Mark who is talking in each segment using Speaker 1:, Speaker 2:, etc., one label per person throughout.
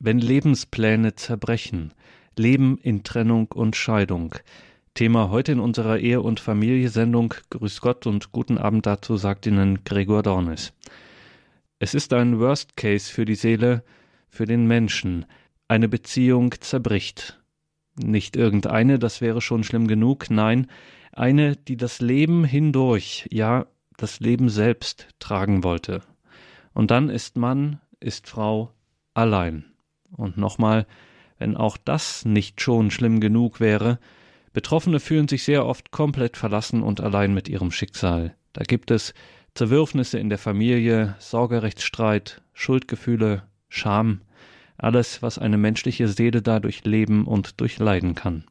Speaker 1: Wenn Lebenspläne zerbrechen. Leben in Trennung und Scheidung. Thema heute in unserer Ehe- und Familie-Sendung. Grüß Gott und guten Abend dazu, sagt Ihnen Gregor Dornis. Es ist ein Worst Case für die Seele, für den Menschen. Eine Beziehung zerbricht. Nicht irgendeine, das wäre schon schlimm genug, nein, eine, die das Leben hindurch, ja, das Leben selbst tragen wollte. Und dann ist Mann, ist Frau allein. Und nochmal, wenn auch das nicht schon schlimm genug wäre, Betroffene fühlen sich sehr oft komplett verlassen und allein mit ihrem Schicksal. Da gibt es Zerwürfnisse in der Familie, Sorgerechtsstreit, Schuldgefühle, Scham, alles, was eine menschliche Seele dadurch leben und durchleiden kann.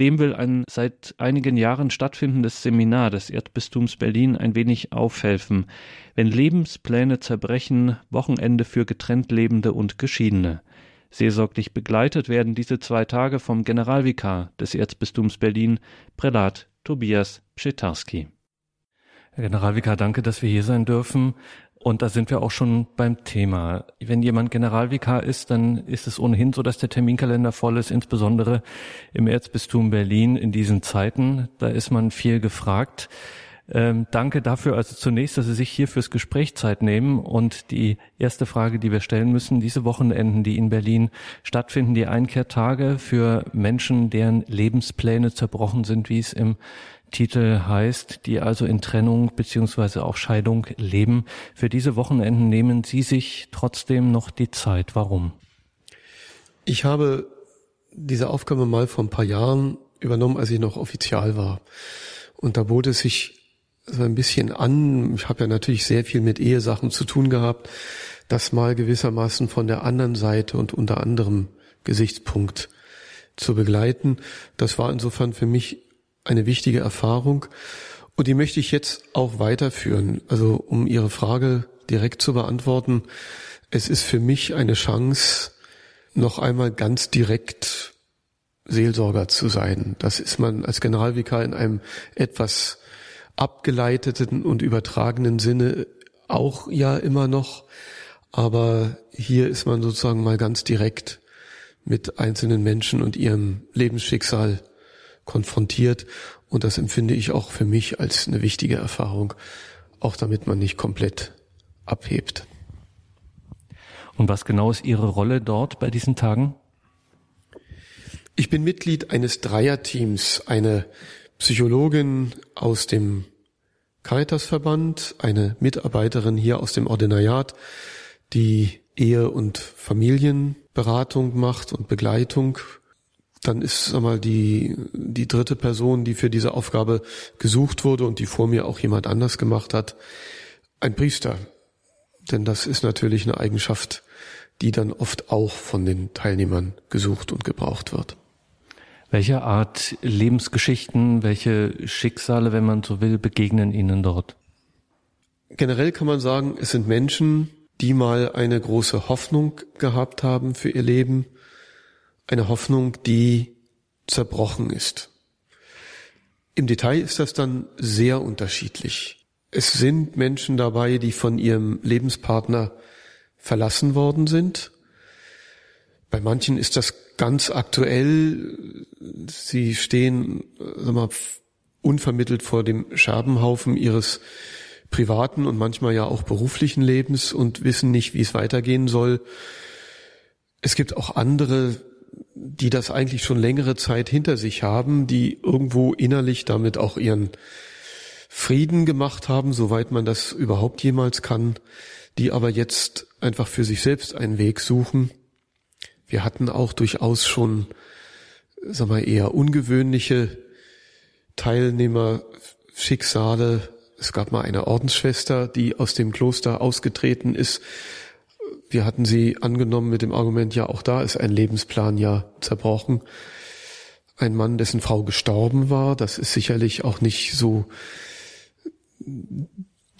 Speaker 1: Dem will ein seit einigen Jahren stattfindendes Seminar des Erzbistums Berlin ein wenig aufhelfen, wenn Lebenspläne zerbrechen, Wochenende für getrennt Lebende und Geschiedene. Seelsorglich begleitet werden diese zwei Tage vom Generalvikar des Erzbistums Berlin, Prälat Tobias Pschetarski. Herr Generalvikar, danke, dass wir hier sein dürfen. Und da sind wir auch schon beim Thema. Wenn jemand Generalvikar ist, dann ist es ohnehin so, dass der Terminkalender voll ist, insbesondere im Erzbistum Berlin in diesen Zeiten. Da ist man viel gefragt. Ähm, danke dafür also zunächst, dass Sie sich hier fürs Gespräch Zeit nehmen. Und die erste Frage, die wir stellen müssen, diese Wochenenden, die in Berlin stattfinden, die Einkehrtage für Menschen, deren Lebenspläne zerbrochen sind, wie es im Titel heißt, die also in Trennung beziehungsweise auch Scheidung leben. Für diese Wochenenden nehmen Sie sich trotzdem noch die Zeit. Warum?
Speaker 2: Ich habe diese Aufgabe mal vor ein paar Jahren übernommen, als ich noch offizial war. Und da bot es sich so ein bisschen an, ich habe ja natürlich sehr viel mit Ehesachen zu tun gehabt, das mal gewissermaßen von der anderen Seite und unter anderem Gesichtspunkt zu begleiten. Das war insofern für mich eine wichtige Erfahrung und die möchte ich jetzt auch weiterführen. Also um Ihre Frage direkt zu beantworten, es ist für mich eine Chance, noch einmal ganz direkt Seelsorger zu sein. Das ist man als Generalvikar in einem etwas abgeleiteten und übertragenen Sinne auch ja immer noch. Aber hier ist man sozusagen mal ganz direkt mit einzelnen Menschen und ihrem Lebensschicksal konfrontiert. Und das empfinde ich auch für mich als eine wichtige Erfahrung, auch damit man nicht komplett abhebt.
Speaker 1: Und was genau ist Ihre Rolle dort bei diesen Tagen?
Speaker 2: Ich bin Mitglied eines Dreierteams, eine Psychologin aus dem Caritasverband, eine Mitarbeiterin hier aus dem Ordinariat, die Ehe- und Familienberatung macht und Begleitung dann ist sag mal die die dritte Person, die für diese Aufgabe gesucht wurde und die vor mir auch jemand anders gemacht hat, ein Priester. Denn das ist natürlich eine Eigenschaft, die dann oft auch von den Teilnehmern gesucht und gebraucht wird.
Speaker 1: Welche Art Lebensgeschichten, welche Schicksale, wenn man so will, begegnen Ihnen dort?
Speaker 2: Generell kann man sagen, es sind Menschen, die mal eine große Hoffnung gehabt haben für ihr Leben, eine Hoffnung, die zerbrochen ist. Im Detail ist das dann sehr unterschiedlich. Es sind Menschen dabei, die von ihrem Lebenspartner verlassen worden sind. Bei manchen ist das ganz aktuell. Sie stehen sag mal, unvermittelt vor dem Scherbenhaufen ihres privaten und manchmal ja auch beruflichen Lebens und wissen nicht, wie es weitergehen soll. Es gibt auch andere, die das eigentlich schon längere Zeit hinter sich haben, die irgendwo innerlich damit auch ihren Frieden gemacht haben, soweit man das überhaupt jemals kann, die aber jetzt einfach für sich selbst einen Weg suchen. Wir hatten auch durchaus schon, sag mal, eher ungewöhnliche Teilnehmerschicksale. Es gab mal eine Ordensschwester, die aus dem Kloster ausgetreten ist, wir hatten sie angenommen mit dem Argument, ja, auch da ist ein Lebensplan ja zerbrochen. Ein Mann, dessen Frau gestorben war, das ist sicherlich auch nicht so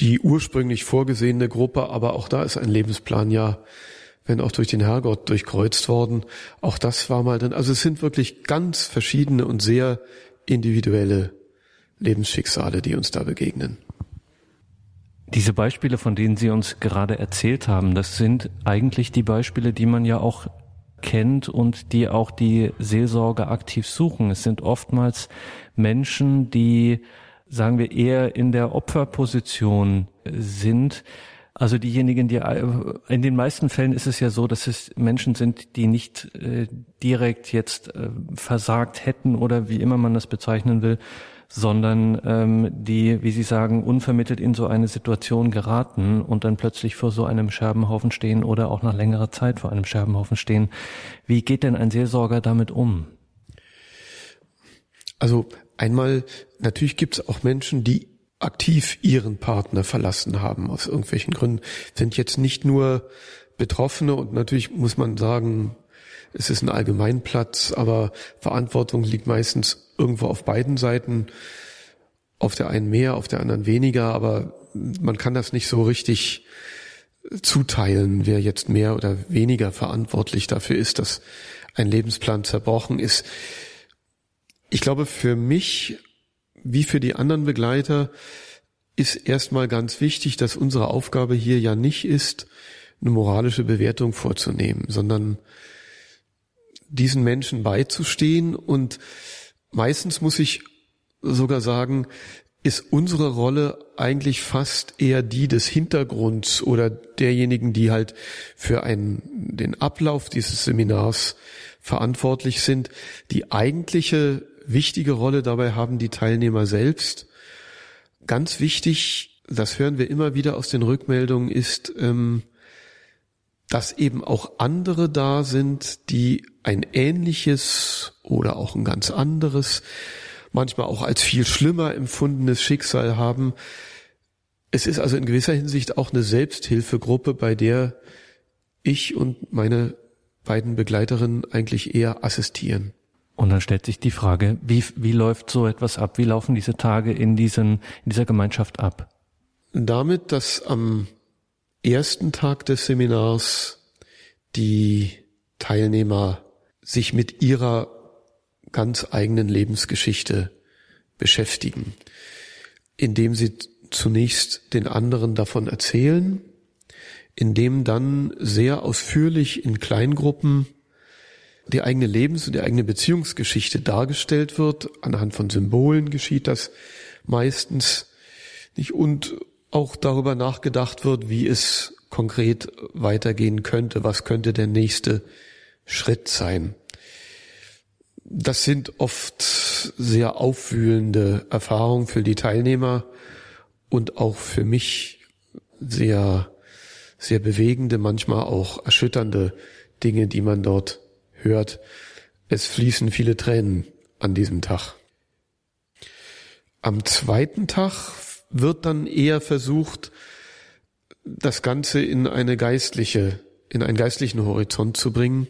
Speaker 2: die ursprünglich vorgesehene Gruppe, aber auch da ist ein Lebensplan ja, wenn auch durch den Herrgott durchkreuzt worden. Auch das war mal dann, also es sind wirklich ganz verschiedene und sehr individuelle Lebensschicksale, die uns da begegnen.
Speaker 1: Diese Beispiele, von denen Sie uns gerade erzählt haben, das sind eigentlich die Beispiele, die man ja auch kennt und die auch die Seelsorge aktiv suchen. Es sind oftmals Menschen, die, sagen wir, eher in der Opferposition sind. Also diejenigen, die in den meisten Fällen ist es ja so, dass es Menschen sind, die nicht äh, direkt jetzt äh, versagt hätten oder wie immer man das bezeichnen will, sondern ähm, die, wie Sie sagen, unvermittelt in so eine Situation geraten und dann plötzlich vor so einem Scherbenhaufen stehen oder auch nach längerer Zeit vor einem Scherbenhaufen stehen. Wie geht denn ein Seelsorger damit um?
Speaker 2: Also einmal, natürlich gibt es auch Menschen, die aktiv ihren Partner verlassen haben aus irgendwelchen Gründen, sind jetzt nicht nur Betroffene und natürlich muss man sagen, es ist ein Allgemeinplatz, aber Verantwortung liegt meistens irgendwo auf beiden Seiten. Auf der einen mehr, auf der anderen weniger, aber man kann das nicht so richtig zuteilen, wer jetzt mehr oder weniger verantwortlich dafür ist, dass ein Lebensplan zerbrochen ist. Ich glaube, für mich wie für die anderen Begleiter ist erstmal ganz wichtig, dass unsere Aufgabe hier ja nicht ist, eine moralische Bewertung vorzunehmen, sondern diesen Menschen beizustehen und meistens muss ich sogar sagen, ist unsere Rolle eigentlich fast eher die des Hintergrunds oder derjenigen, die halt für einen, den Ablauf dieses Seminars verantwortlich sind. Die eigentliche wichtige Rolle dabei haben die Teilnehmer selbst. Ganz wichtig, das hören wir immer wieder aus den Rückmeldungen, ist, ähm, dass eben auch andere da sind, die ein ähnliches oder auch ein ganz anderes, manchmal auch als viel schlimmer empfundenes Schicksal haben. Es ist also in gewisser Hinsicht auch eine Selbsthilfegruppe, bei der ich und meine beiden Begleiterinnen eigentlich eher assistieren.
Speaker 1: Und dann stellt sich die Frage, wie, wie läuft so etwas ab? Wie laufen diese Tage in, diesen, in dieser Gemeinschaft ab?
Speaker 2: Damit, dass am ersten Tag des Seminars die Teilnehmer sich mit ihrer ganz eigenen Lebensgeschichte beschäftigen, indem sie zunächst den anderen davon erzählen, indem dann sehr ausführlich in Kleingruppen die eigene Lebens- und die eigene Beziehungsgeschichte dargestellt wird. Anhand von Symbolen geschieht das meistens nicht und auch darüber nachgedacht wird, wie es konkret weitergehen könnte. Was könnte der nächste Schritt sein? Das sind oft sehr aufwühlende Erfahrungen für die Teilnehmer und auch für mich sehr, sehr bewegende, manchmal auch erschütternde Dinge, die man dort hört, es fließen viele Tränen an diesem Tag. Am zweiten Tag wird dann eher versucht, das Ganze in eine geistliche, in einen geistlichen Horizont zu bringen.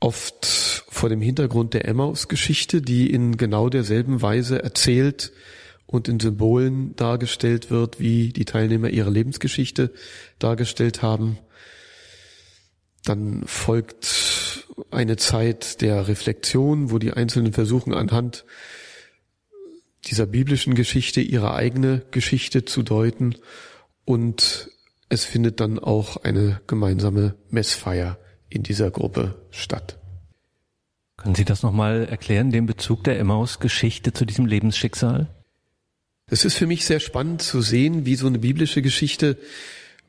Speaker 2: Oft vor dem Hintergrund der Emmaus-Geschichte, die in genau derselben Weise erzählt und in Symbolen dargestellt wird, wie die Teilnehmer ihre Lebensgeschichte dargestellt haben. Dann folgt eine Zeit der Reflexion, wo die Einzelnen versuchen anhand dieser biblischen Geschichte ihre eigene Geschichte zu deuten und es findet dann auch eine gemeinsame Messfeier in dieser Gruppe statt.
Speaker 1: Können Sie das nochmal erklären, den Bezug der Emmaus-Geschichte zu diesem Lebensschicksal?
Speaker 2: Es ist für mich sehr spannend zu sehen, wie so eine biblische Geschichte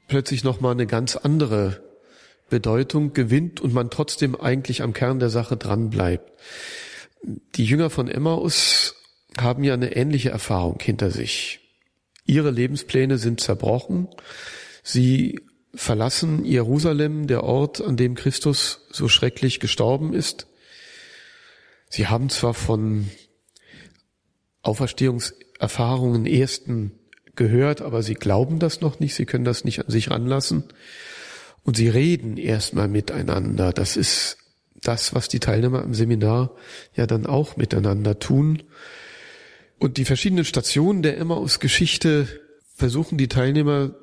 Speaker 2: plötzlich nochmal eine ganz andere Bedeutung gewinnt und man trotzdem eigentlich am Kern der Sache dran bleibt. Die Jünger von Emmaus haben ja eine ähnliche Erfahrung hinter sich. Ihre Lebenspläne sind zerbrochen. Sie verlassen Jerusalem, der Ort, an dem Christus so schrecklich gestorben ist. Sie haben zwar von Auferstehungserfahrungen ersten gehört, aber sie glauben das noch nicht, sie können das nicht an sich ranlassen. Und sie reden erstmal miteinander. Das ist das, was die Teilnehmer im Seminar ja dann auch miteinander tun. Und die verschiedenen Stationen der Emmaus-Geschichte versuchen die Teilnehmer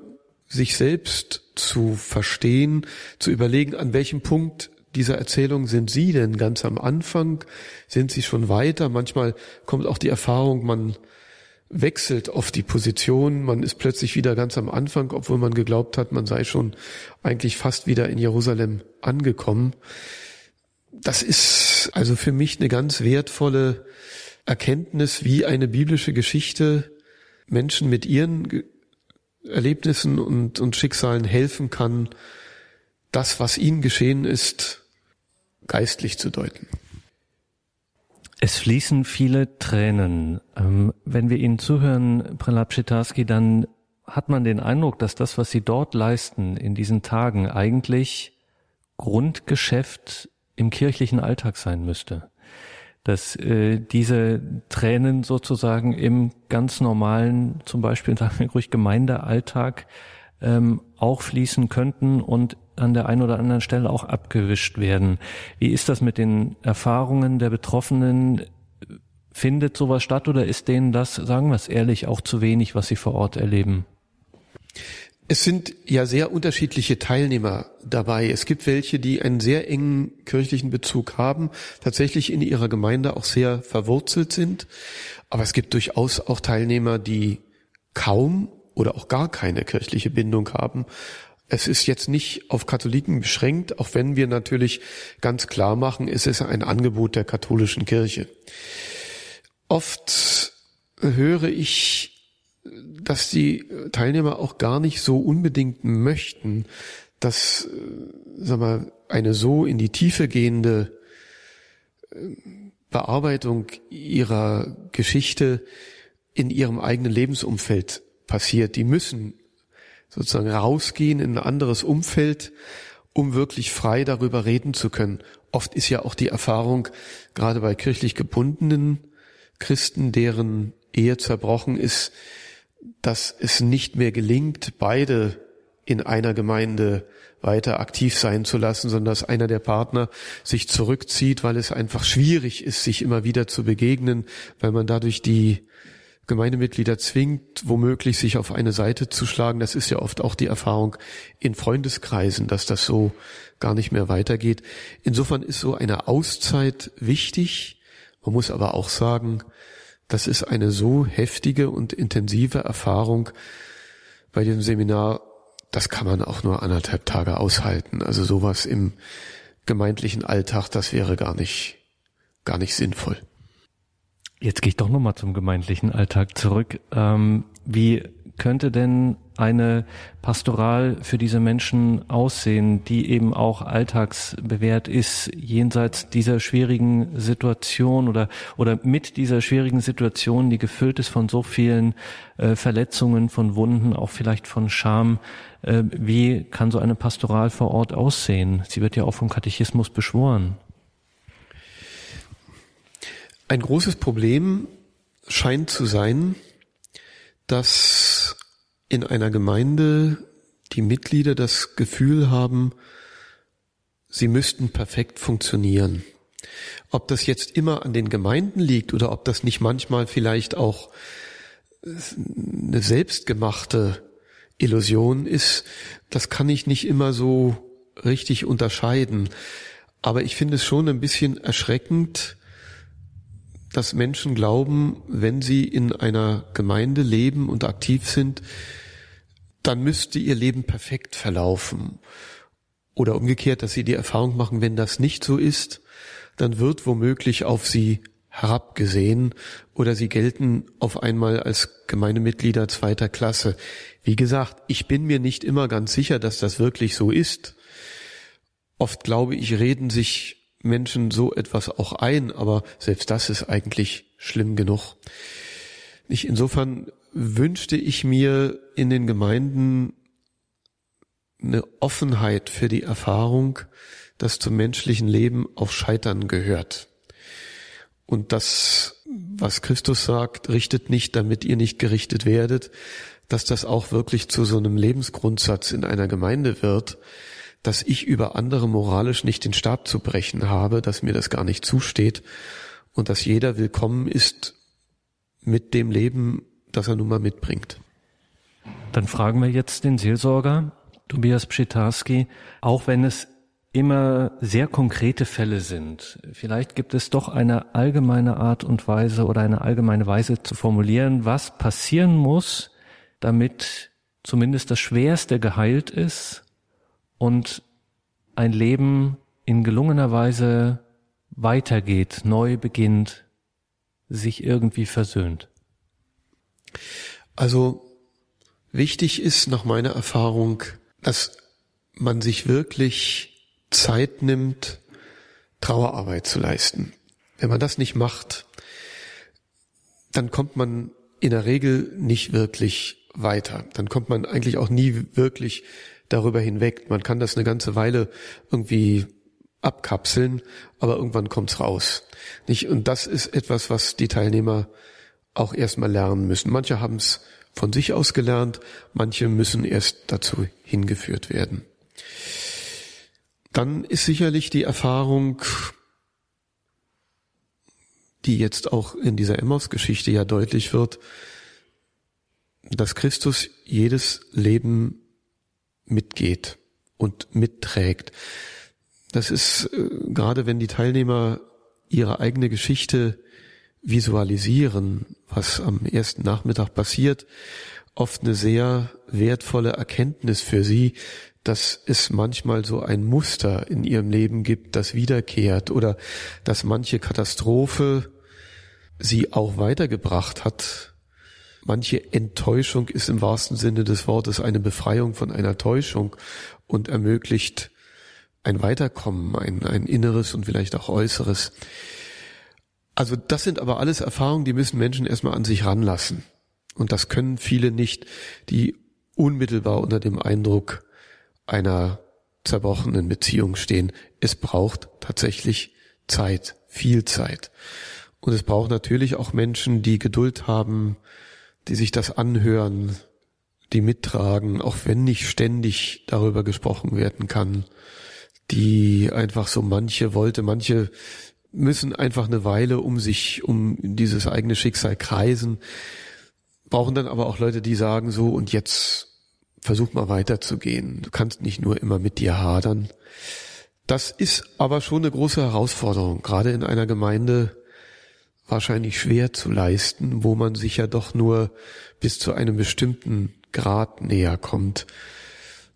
Speaker 2: sich selbst zu verstehen, zu überlegen, an welchem Punkt dieser Erzählung sind Sie denn ganz am Anfang? Sind Sie schon weiter? Manchmal kommt auch die Erfahrung, man wechselt oft die Position, man ist plötzlich wieder ganz am Anfang, obwohl man geglaubt hat, man sei schon eigentlich fast wieder in Jerusalem angekommen. Das ist also für mich eine ganz wertvolle Erkenntnis, wie eine biblische Geschichte Menschen mit ihren Erlebnissen und, und Schicksalen helfen kann, das, was ihnen geschehen ist, geistlich zu deuten.
Speaker 1: Es fließen viele Tränen. Ähm, wenn wir Ihnen zuhören, Prelab Pschitarski, dann hat man den Eindruck, dass das, was Sie dort leisten in diesen Tagen, eigentlich Grundgeschäft im kirchlichen Alltag sein müsste. Dass äh, diese Tränen sozusagen im ganz normalen, zum Beispiel sagen wir ruhig Gemeindealltag, ähm, auch fließen könnten und an der einen oder anderen Stelle auch abgewischt werden. Wie ist das mit den Erfahrungen der Betroffenen? Findet sowas statt oder ist denen das, sagen wir es ehrlich, auch zu wenig, was sie vor Ort erleben?
Speaker 2: Es sind ja sehr unterschiedliche Teilnehmer dabei. Es gibt welche, die einen sehr engen kirchlichen Bezug haben, tatsächlich in ihrer Gemeinde auch sehr verwurzelt sind. Aber es gibt durchaus auch Teilnehmer, die kaum oder auch gar keine kirchliche Bindung haben. Es ist jetzt nicht auf Katholiken beschränkt, auch wenn wir natürlich ganz klar machen, es ist ein Angebot der katholischen Kirche. Oft höre ich, dass die Teilnehmer auch gar nicht so unbedingt möchten, dass sag mal, eine so in die Tiefe gehende äh, Bearbeitung ihrer Geschichte in ihrem eigenen Lebensumfeld passiert. Die müssen sozusagen rausgehen in ein anderes Umfeld, um wirklich frei darüber reden zu können. Oft ist ja auch die Erfahrung, gerade bei kirchlich gebundenen Christen, deren Ehe zerbrochen ist, dass es nicht mehr gelingt, beide in einer Gemeinde weiter aktiv sein zu lassen, sondern dass einer der Partner sich zurückzieht, weil es einfach schwierig ist, sich immer wieder zu begegnen, weil man dadurch die Gemeindemitglieder zwingt, womöglich sich auf eine Seite zu schlagen. Das ist ja oft auch die Erfahrung in Freundeskreisen, dass das so gar nicht mehr weitergeht. Insofern ist so eine Auszeit wichtig. Man muss aber auch sagen, das ist eine so heftige und intensive Erfahrung bei dem Seminar, das kann man auch nur anderthalb Tage aushalten. Also sowas im gemeindlichen Alltag, das wäre gar nicht, gar nicht sinnvoll.
Speaker 1: Jetzt gehe ich doch nochmal zum gemeindlichen Alltag zurück. Ähm, wie könnte denn eine Pastoral für diese Menschen aussehen, die eben auch alltagsbewährt ist, jenseits dieser schwierigen Situation oder, oder mit dieser schwierigen Situation, die gefüllt ist von so vielen äh, Verletzungen, von Wunden, auch vielleicht von Scham. Äh, wie kann so eine Pastoral vor Ort aussehen? Sie wird ja auch vom Katechismus beschworen.
Speaker 2: Ein großes Problem scheint zu sein, dass in einer Gemeinde die Mitglieder das Gefühl haben, sie müssten perfekt funktionieren. Ob das jetzt immer an den Gemeinden liegt oder ob das nicht manchmal vielleicht auch eine selbstgemachte Illusion ist, das kann ich nicht immer so richtig unterscheiden. Aber ich finde es schon ein bisschen erschreckend, dass Menschen glauben, wenn sie in einer Gemeinde leben und aktiv sind, dann müsste ihr Leben perfekt verlaufen. Oder umgekehrt, dass sie die Erfahrung machen, wenn das nicht so ist, dann wird womöglich auf sie herabgesehen oder sie gelten auf einmal als Gemeindemitglieder zweiter Klasse. Wie gesagt, ich bin mir nicht immer ganz sicher, dass das wirklich so ist. Oft glaube ich, reden sich Menschen so etwas auch ein, aber selbst das ist eigentlich schlimm genug. Ich, insofern wünschte ich mir in den Gemeinden eine Offenheit für die Erfahrung, dass zum menschlichen Leben auch Scheitern gehört. Und das, was Christus sagt, richtet nicht, damit ihr nicht gerichtet werdet, dass das auch wirklich zu so einem Lebensgrundsatz in einer Gemeinde wird, dass ich über andere moralisch nicht den Stab zu brechen habe, dass mir das gar nicht zusteht und dass jeder willkommen ist mit dem Leben, das er nun mal mitbringt.
Speaker 1: Dann fragen wir jetzt den Seelsorger, Tobias Pschitarski, auch wenn es immer sehr konkrete Fälle sind. Vielleicht gibt es doch eine allgemeine Art und Weise oder eine allgemeine Weise zu formulieren, was passieren muss, damit zumindest das Schwerste geheilt ist und ein Leben in gelungener Weise weitergeht, neu beginnt, sich irgendwie versöhnt.
Speaker 2: Also wichtig ist nach meiner Erfahrung, dass man sich wirklich Zeit nimmt, Trauerarbeit zu leisten. Wenn man das nicht macht, dann kommt man in der Regel nicht wirklich weiter. Dann kommt man eigentlich auch nie wirklich darüber hinweg. Man kann das eine ganze Weile irgendwie abkapseln, aber irgendwann kommt's raus. Nicht? Und das ist etwas, was die Teilnehmer auch erstmal lernen müssen. Manche haben es von sich aus gelernt, manche müssen erst dazu hingeführt werden. Dann ist sicherlich die Erfahrung, die jetzt auch in dieser Emmaus-Geschichte ja deutlich wird, dass Christus jedes Leben mitgeht und mitträgt. Das ist äh, gerade wenn die Teilnehmer ihre eigene Geschichte visualisieren, was am ersten Nachmittag passiert, oft eine sehr wertvolle Erkenntnis für sie, dass es manchmal so ein Muster in ihrem Leben gibt, das wiederkehrt oder dass manche Katastrophe sie auch weitergebracht hat. Manche Enttäuschung ist im wahrsten Sinne des Wortes eine Befreiung von einer Täuschung und ermöglicht ein Weiterkommen, ein, ein inneres und vielleicht auch äußeres. Also das sind aber alles Erfahrungen, die müssen Menschen erstmal an sich ranlassen. Und das können viele nicht, die unmittelbar unter dem Eindruck einer zerbrochenen Beziehung stehen. Es braucht tatsächlich Zeit, viel Zeit. Und es braucht natürlich auch Menschen, die Geduld haben, die sich das anhören, die mittragen, auch wenn nicht ständig darüber gesprochen werden kann, die einfach so manche wollte, manche müssen einfach eine Weile um sich, um dieses eigene Schicksal kreisen, brauchen dann aber auch Leute, die sagen so, und jetzt versuch mal weiterzugehen. Du kannst nicht nur immer mit dir hadern. Das ist aber schon eine große Herausforderung, gerade in einer Gemeinde wahrscheinlich schwer zu leisten, wo man sich ja doch nur bis zu einem bestimmten Grad näher kommt.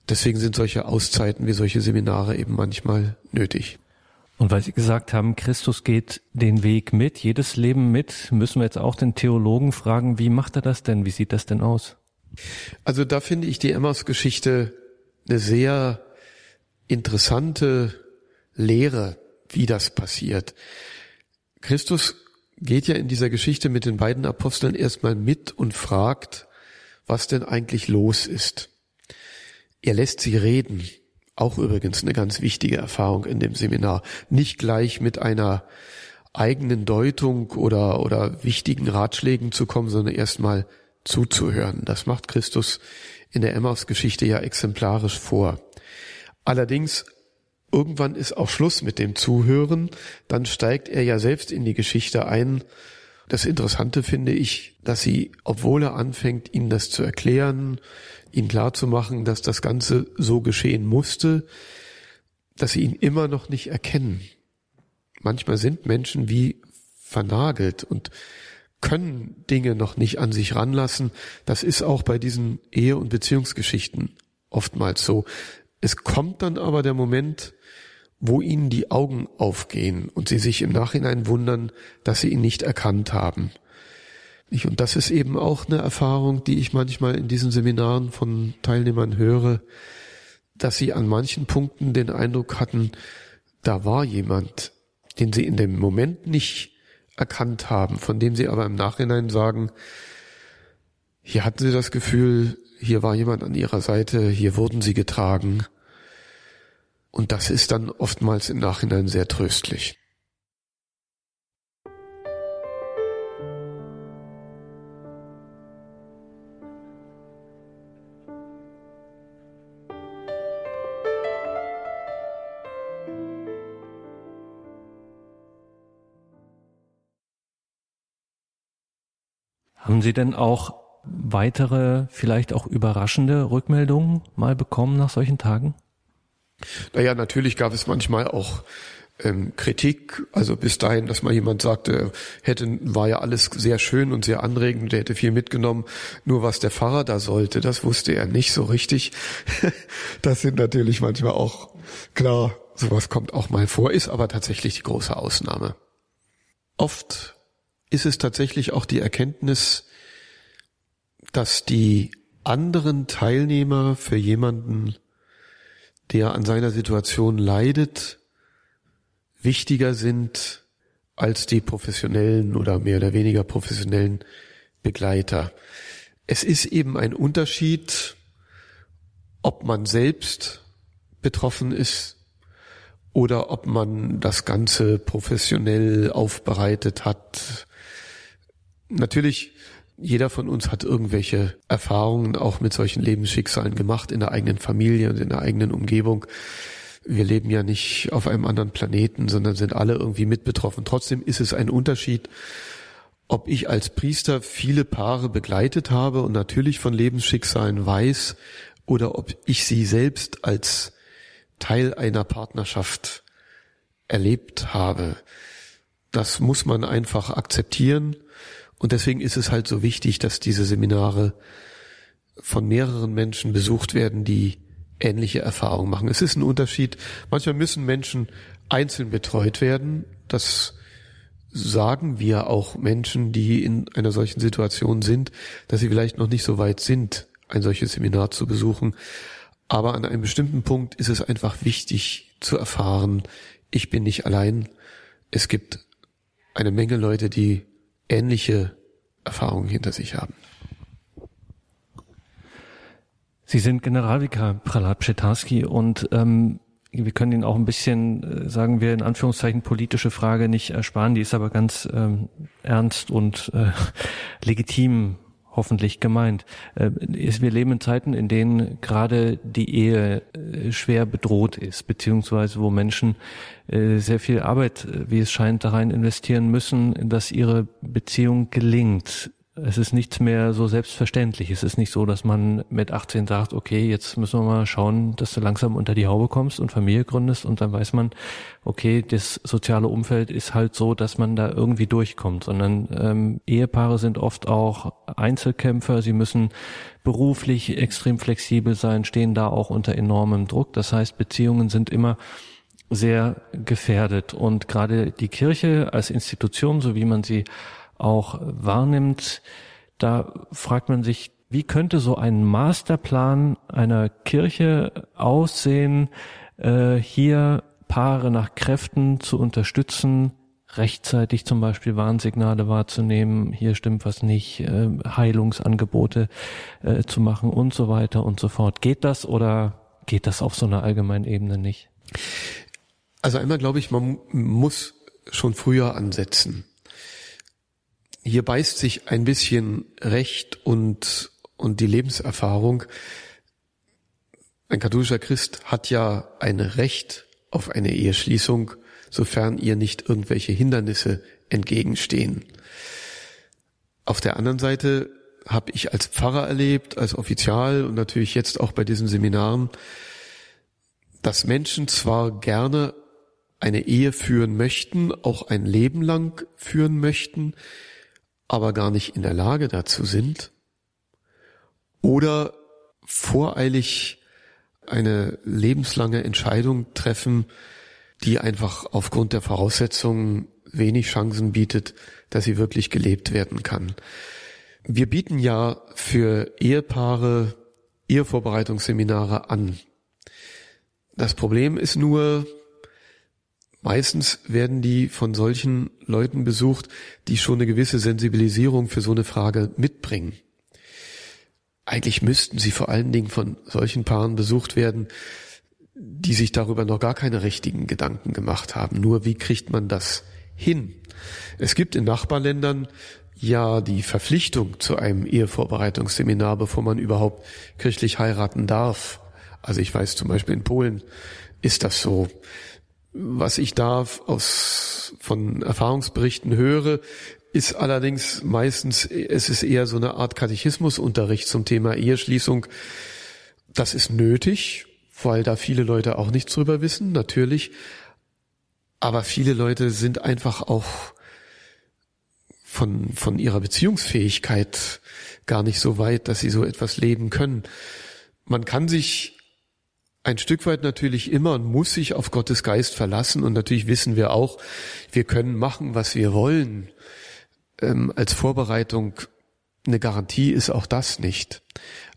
Speaker 2: Deswegen sind solche Auszeiten wie solche Seminare eben manchmal nötig.
Speaker 1: Und weil Sie gesagt haben, Christus geht den Weg mit, jedes Leben mit, müssen wir jetzt auch den Theologen fragen, wie macht er das denn? Wie sieht das denn aus?
Speaker 2: Also da finde ich die Emmaus-Geschichte eine sehr interessante Lehre, wie das passiert. Christus geht ja in dieser Geschichte mit den beiden Aposteln erstmal mit und fragt, was denn eigentlich los ist. Er lässt sie reden. Auch übrigens eine ganz wichtige Erfahrung in dem Seminar. Nicht gleich mit einer eigenen Deutung oder, oder wichtigen Ratschlägen zu kommen, sondern erstmal zuzuhören. Das macht Christus in der Emmaus-Geschichte ja exemplarisch vor. Allerdings irgendwann ist auch Schluss mit dem Zuhören. Dann steigt er ja selbst in die Geschichte ein. Das Interessante finde ich, dass sie, obwohl er anfängt, ihnen das zu erklären, ihnen klarzumachen, dass das Ganze so geschehen musste, dass sie ihn immer noch nicht erkennen. Manchmal sind Menschen wie vernagelt und können Dinge noch nicht an sich ranlassen. Das ist auch bei diesen Ehe- und Beziehungsgeschichten oftmals so. Es kommt dann aber der Moment, wo ihnen die Augen aufgehen und sie sich im Nachhinein wundern, dass sie ihn nicht erkannt haben. Und das ist eben auch eine Erfahrung, die ich manchmal in diesen Seminaren von Teilnehmern höre, dass sie an manchen Punkten den Eindruck hatten, da war jemand, den sie in dem Moment nicht erkannt haben, von dem sie aber im Nachhinein sagen, hier hatten sie das Gefühl, hier war jemand an ihrer Seite, hier wurden sie getragen. Und das ist dann oftmals im Nachhinein sehr tröstlich.
Speaker 1: Haben Sie denn auch weitere, vielleicht auch überraschende Rückmeldungen mal bekommen nach solchen Tagen?
Speaker 2: Naja, natürlich gab es manchmal auch ähm, Kritik, also bis dahin, dass mal jemand sagte, hätte, war ja alles sehr schön und sehr anregend, der hätte viel mitgenommen, nur was der Pfarrer da sollte, das wusste er nicht so richtig. das sind natürlich manchmal auch, klar, sowas kommt auch mal vor, ist aber tatsächlich die große Ausnahme. Oft ist es tatsächlich auch die Erkenntnis, dass die anderen Teilnehmer für jemanden, der an seiner Situation leidet, wichtiger sind als die professionellen oder mehr oder weniger professionellen Begleiter. Es ist eben ein Unterschied, ob man selbst betroffen ist oder ob man das Ganze professionell aufbereitet hat. Natürlich, jeder von uns hat irgendwelche Erfahrungen auch mit solchen Lebensschicksalen gemacht in der eigenen Familie und in der eigenen Umgebung wir leben ja nicht auf einem anderen Planeten, sondern sind alle irgendwie mit betroffen. Trotzdem ist es ein Unterschied, ob ich als Priester viele Paare begleitet habe und natürlich von Lebensschicksalen weiß oder ob ich sie selbst als Teil einer Partnerschaft erlebt habe. Das muss man einfach akzeptieren. Und deswegen ist es halt so wichtig, dass diese Seminare von mehreren Menschen besucht werden, die ähnliche Erfahrungen machen. Es ist ein Unterschied. Manchmal müssen Menschen einzeln betreut werden. Das sagen wir auch Menschen, die in einer solchen Situation sind, dass sie vielleicht noch nicht so weit sind, ein solches Seminar zu besuchen. Aber an einem bestimmten Punkt ist es einfach wichtig zu erfahren, ich bin nicht allein. Es gibt eine Menge Leute, die ähnliche Erfahrungen hinter sich haben.
Speaker 1: Sie sind Generalvikar Pralat Pschetarski und ähm, wir können Ihnen auch ein bisschen, äh, sagen wir in Anführungszeichen, politische Frage nicht ersparen. Die ist aber ganz ähm, ernst und äh, legitim hoffentlich gemeint. Äh, wir leben in Zeiten, in denen gerade die Ehe äh, schwer bedroht ist, beziehungsweise wo Menschen äh, sehr viel Arbeit, wie es scheint, da rein investieren müssen, dass ihre Beziehung gelingt es ist nichts mehr so selbstverständlich. Es ist nicht so, dass man mit 18 sagt, okay, jetzt müssen wir mal schauen, dass du langsam unter die Haube kommst und Familie gründest und dann weiß man, okay, das soziale Umfeld ist halt so, dass man da irgendwie durchkommt, sondern ähm, Ehepaare sind oft auch Einzelkämpfer, sie müssen beruflich extrem flexibel sein, stehen da auch unter enormem Druck. Das heißt, Beziehungen sind immer sehr gefährdet und gerade die Kirche als Institution, so wie man sie auch wahrnimmt, da fragt man sich, wie könnte so ein Masterplan einer Kirche aussehen, äh, hier Paare nach Kräften zu unterstützen, rechtzeitig zum Beispiel Warnsignale wahrzunehmen, hier stimmt was nicht, äh, Heilungsangebote äh, zu machen und so weiter und so fort. Geht das oder geht das auf so einer allgemeinen Ebene nicht?
Speaker 2: Also einmal glaube ich, man muss schon früher ansetzen hier beißt sich ein bisschen Recht und, und die Lebenserfahrung. Ein katholischer Christ hat ja ein Recht auf eine Eheschließung, sofern ihr nicht irgendwelche Hindernisse entgegenstehen. Auf der anderen Seite habe ich als Pfarrer erlebt, als Offizial und natürlich jetzt auch bei diesen Seminaren, dass Menschen zwar gerne eine Ehe führen möchten, auch ein Leben lang führen möchten, aber gar nicht in der Lage dazu sind oder voreilig eine lebenslange Entscheidung treffen, die einfach aufgrund der Voraussetzungen wenig Chancen bietet, dass sie wirklich gelebt werden kann. Wir bieten ja für Ehepaare Ehevorbereitungsseminare an. Das Problem ist nur, Meistens werden die von solchen Leuten besucht, die schon eine gewisse Sensibilisierung für so eine Frage mitbringen. Eigentlich müssten sie vor allen Dingen von solchen Paaren besucht werden, die sich darüber noch gar keine richtigen Gedanken gemacht haben. Nur wie kriegt man das hin? Es gibt in Nachbarländern ja die Verpflichtung zu einem Ehevorbereitungsseminar, bevor man überhaupt kirchlich heiraten darf. Also ich weiß zum Beispiel in Polen ist das so. Was ich da aus, von Erfahrungsberichten höre, ist allerdings meistens, es ist eher so eine Art Katechismusunterricht zum Thema Eheschließung. Das ist nötig, weil da viele Leute auch nichts drüber wissen, natürlich. Aber viele Leute sind einfach auch von, von ihrer Beziehungsfähigkeit gar nicht so weit, dass sie so etwas leben können. Man kann sich ein Stück weit natürlich immer und muss sich auf Gottes Geist verlassen und natürlich wissen wir auch, wir können machen, was wir wollen. Ähm, als Vorbereitung eine Garantie ist auch das nicht.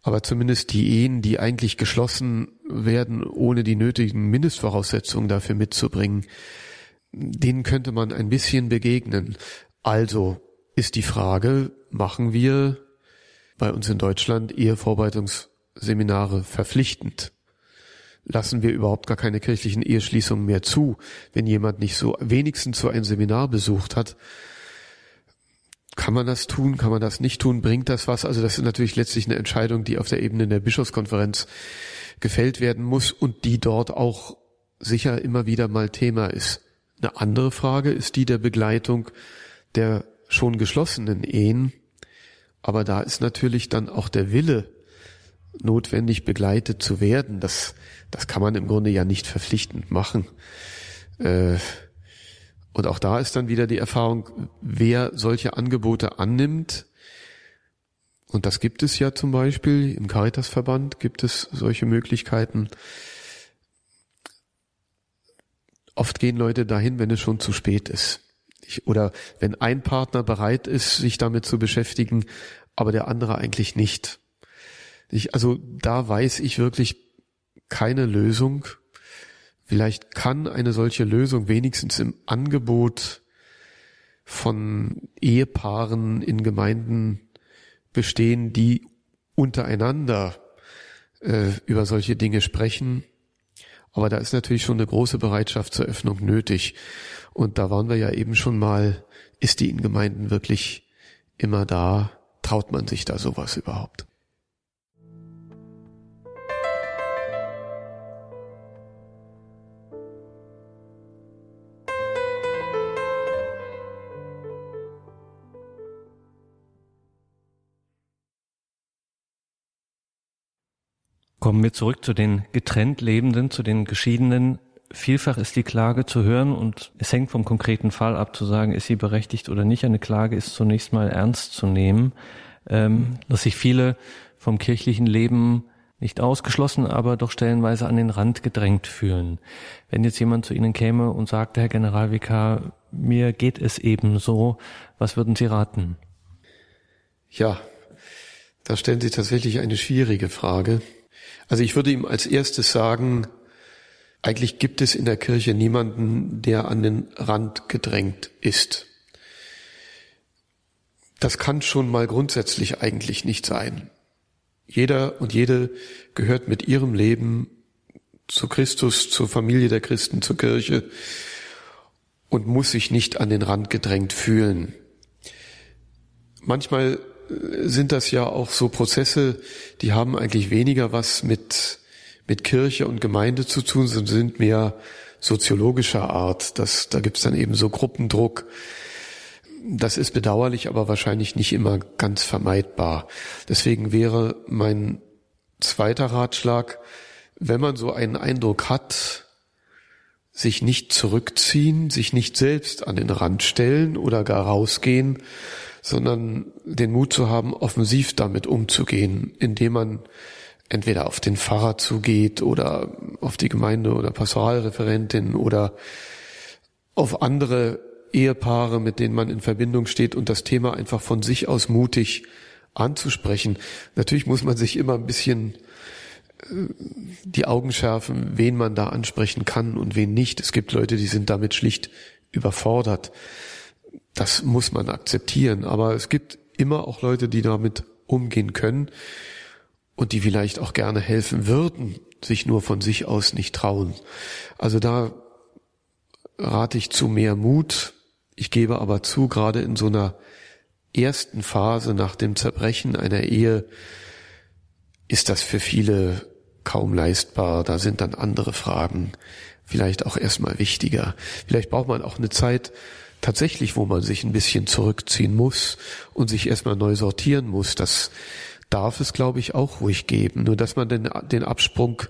Speaker 2: Aber zumindest die Ehen, die eigentlich geschlossen werden, ohne die nötigen Mindestvoraussetzungen dafür mitzubringen, denen könnte man ein bisschen begegnen. Also ist die Frage, machen wir bei uns in Deutschland Ehevorbereitungsseminare verpflichtend? Lassen wir überhaupt gar keine kirchlichen Eheschließungen mehr zu, wenn jemand nicht so wenigstens so ein Seminar besucht hat? Kann man das tun? Kann man das nicht tun? Bringt das was? Also das ist natürlich letztlich eine Entscheidung, die auf der Ebene der Bischofskonferenz gefällt werden muss und die dort auch sicher immer wieder mal Thema ist. Eine andere Frage ist die der Begleitung der schon geschlossenen Ehen. Aber da ist natürlich dann auch der Wille notwendig, begleitet zu werden. Das, das kann man im Grunde ja nicht verpflichtend machen. Äh, und auch da ist dann wieder die Erfahrung, wer solche Angebote annimmt, und das gibt es ja zum Beispiel, im Caritasverband gibt es solche Möglichkeiten. Oft gehen Leute dahin, wenn es schon zu spät ist. Ich, oder wenn ein Partner bereit ist, sich damit zu beschäftigen, aber der andere eigentlich nicht. Ich, also da weiß ich wirklich keine Lösung. Vielleicht kann eine solche Lösung wenigstens im Angebot von Ehepaaren in Gemeinden bestehen, die untereinander äh, über solche Dinge sprechen. Aber da ist natürlich schon eine große Bereitschaft zur Öffnung nötig. Und da waren wir ja eben schon mal, ist die in Gemeinden wirklich immer da? Traut man sich da sowas überhaupt?
Speaker 1: Kommen wir zurück zu den getrennt Lebenden, zu den Geschiedenen. Vielfach ist die Klage zu hören und es hängt vom konkreten Fall ab, zu sagen, ist sie berechtigt oder nicht. Eine Klage ist zunächst mal ernst zu nehmen, ähm, dass sich viele vom kirchlichen Leben nicht ausgeschlossen, aber doch stellenweise an den Rand gedrängt fühlen. Wenn jetzt jemand zu Ihnen käme und sagte, Herr Generalvikar, mir geht es eben so, was würden Sie raten?
Speaker 2: Ja, da stellen Sie tatsächlich eine schwierige Frage. Also ich würde ihm als erstes sagen, eigentlich gibt es in der Kirche niemanden, der an den Rand gedrängt ist. Das kann schon mal grundsätzlich eigentlich nicht sein. Jeder und jede gehört mit ihrem Leben zu Christus, zur Familie der Christen, zur Kirche und muss sich nicht an den Rand gedrängt fühlen. Manchmal sind das ja auch so Prozesse, die haben eigentlich weniger was mit, mit Kirche und Gemeinde zu tun, sondern sind mehr soziologischer Art. Das, da gibt's dann eben so Gruppendruck. Das ist bedauerlich, aber wahrscheinlich nicht immer ganz vermeidbar. Deswegen wäre mein zweiter Ratschlag, wenn man so einen Eindruck hat, sich nicht zurückziehen, sich nicht selbst an den Rand stellen oder gar rausgehen, sondern den Mut zu haben, offensiv damit umzugehen, indem man entweder auf den Pfarrer zugeht oder auf die Gemeinde oder Pastoralreferentin oder auf andere Ehepaare, mit denen man in Verbindung steht und das Thema einfach von sich aus mutig anzusprechen. Natürlich muss man sich immer ein bisschen äh, die Augen schärfen, wen man da ansprechen kann und wen nicht. Es gibt Leute, die sind damit schlicht überfordert. Das muss man akzeptieren. Aber es gibt immer auch Leute, die damit umgehen können und die vielleicht auch gerne helfen würden, sich nur von sich aus nicht trauen. Also da rate ich zu mehr Mut. Ich gebe aber zu, gerade in so einer ersten Phase nach dem Zerbrechen einer Ehe ist das für viele kaum leistbar. Da sind dann andere Fragen vielleicht auch erstmal wichtiger. Vielleicht braucht man auch eine Zeit, tatsächlich, wo man sich ein bisschen zurückziehen muss und sich erstmal neu sortieren muss. Das darf es, glaube ich, auch ruhig geben. Nur dass man den, den Absprung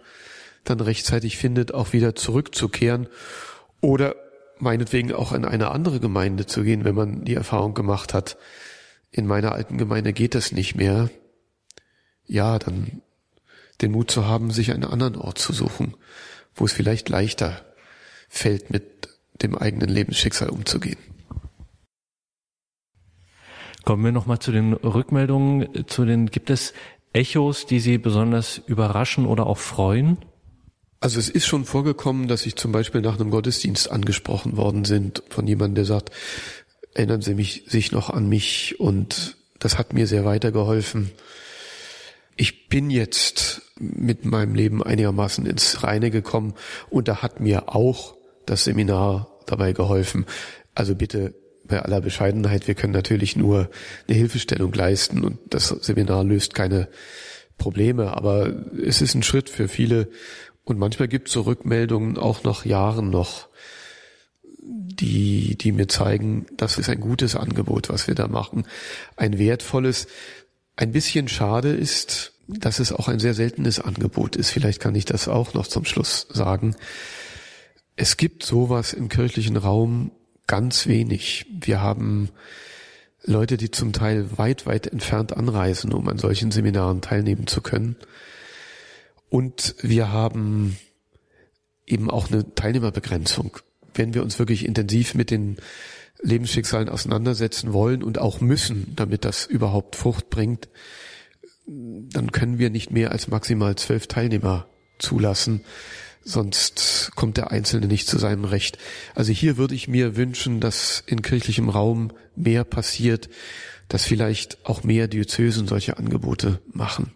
Speaker 2: dann rechtzeitig findet, auch wieder zurückzukehren oder meinetwegen auch in eine andere Gemeinde zu gehen, wenn man die Erfahrung gemacht hat, in meiner alten Gemeinde geht das nicht mehr. Ja, dann den Mut zu haben, sich einen anderen Ort zu suchen, wo es vielleicht leichter fällt, mit dem eigenen Lebensschicksal umzugehen.
Speaker 1: Kommen wir nochmal zu den Rückmeldungen, zu den, gibt es Echos, die Sie besonders überraschen oder auch freuen?
Speaker 2: Also es ist schon vorgekommen, dass ich zum Beispiel nach einem Gottesdienst angesprochen worden sind von jemandem, der sagt, erinnern Sie mich, sich noch an mich und das hat mir sehr weitergeholfen. Ich bin jetzt mit meinem Leben einigermaßen ins Reine gekommen und da hat mir auch das Seminar dabei geholfen. Also bitte bei aller Bescheidenheit, wir können natürlich nur eine Hilfestellung leisten und das Seminar löst keine Probleme, aber es ist ein Schritt für viele und manchmal gibt es so Rückmeldungen auch nach Jahren noch, die, die mir zeigen, das ist ein gutes Angebot, was wir da machen, ein wertvolles. Ein bisschen schade ist, dass es auch ein sehr seltenes Angebot ist. Vielleicht kann ich das auch noch zum Schluss sagen. Es gibt sowas im kirchlichen Raum ganz wenig. Wir haben Leute, die zum Teil weit, weit entfernt anreisen, um an solchen Seminaren teilnehmen zu können. Und wir haben eben auch eine Teilnehmerbegrenzung. Wenn wir uns wirklich intensiv mit den Lebensschicksalen auseinandersetzen wollen und auch müssen, damit das überhaupt Frucht bringt, dann können wir nicht mehr als maximal zwölf Teilnehmer zulassen sonst kommt der Einzelne nicht zu seinem Recht. Also hier würde ich mir wünschen, dass in kirchlichem Raum mehr passiert, dass vielleicht auch mehr Diözesen solche Angebote machen.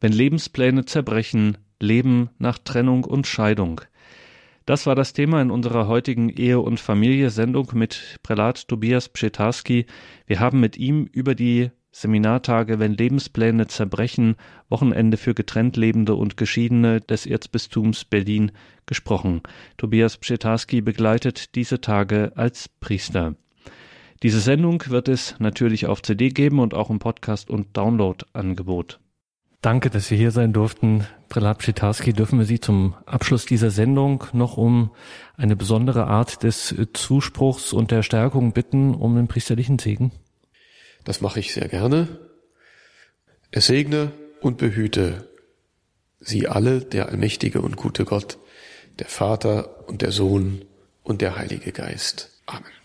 Speaker 1: Wenn Lebenspläne zerbrechen, Leben nach Trennung und Scheidung. Das war das Thema in unserer heutigen Ehe- und Familie-Sendung mit Prälat Tobias Pschetarski. Wir haben mit ihm über die Seminartage, wenn Lebenspläne zerbrechen, Wochenende für getrennt Lebende und Geschiedene des Erzbistums Berlin gesprochen. Tobias Pschetarski begleitet diese Tage als Priester. Diese Sendung wird es natürlich auf CD geben und auch im Podcast- und Download-Angebot. Danke, dass Sie hier sein durften. Prälat Pschitarski, dürfen wir Sie zum Abschluss dieser Sendung noch um eine besondere Art des Zuspruchs und der Stärkung bitten, um den priesterlichen Segen?
Speaker 2: Das mache ich sehr gerne. Es segne und behüte Sie alle, der allmächtige und gute Gott, der Vater und der Sohn und der Heilige Geist. Amen.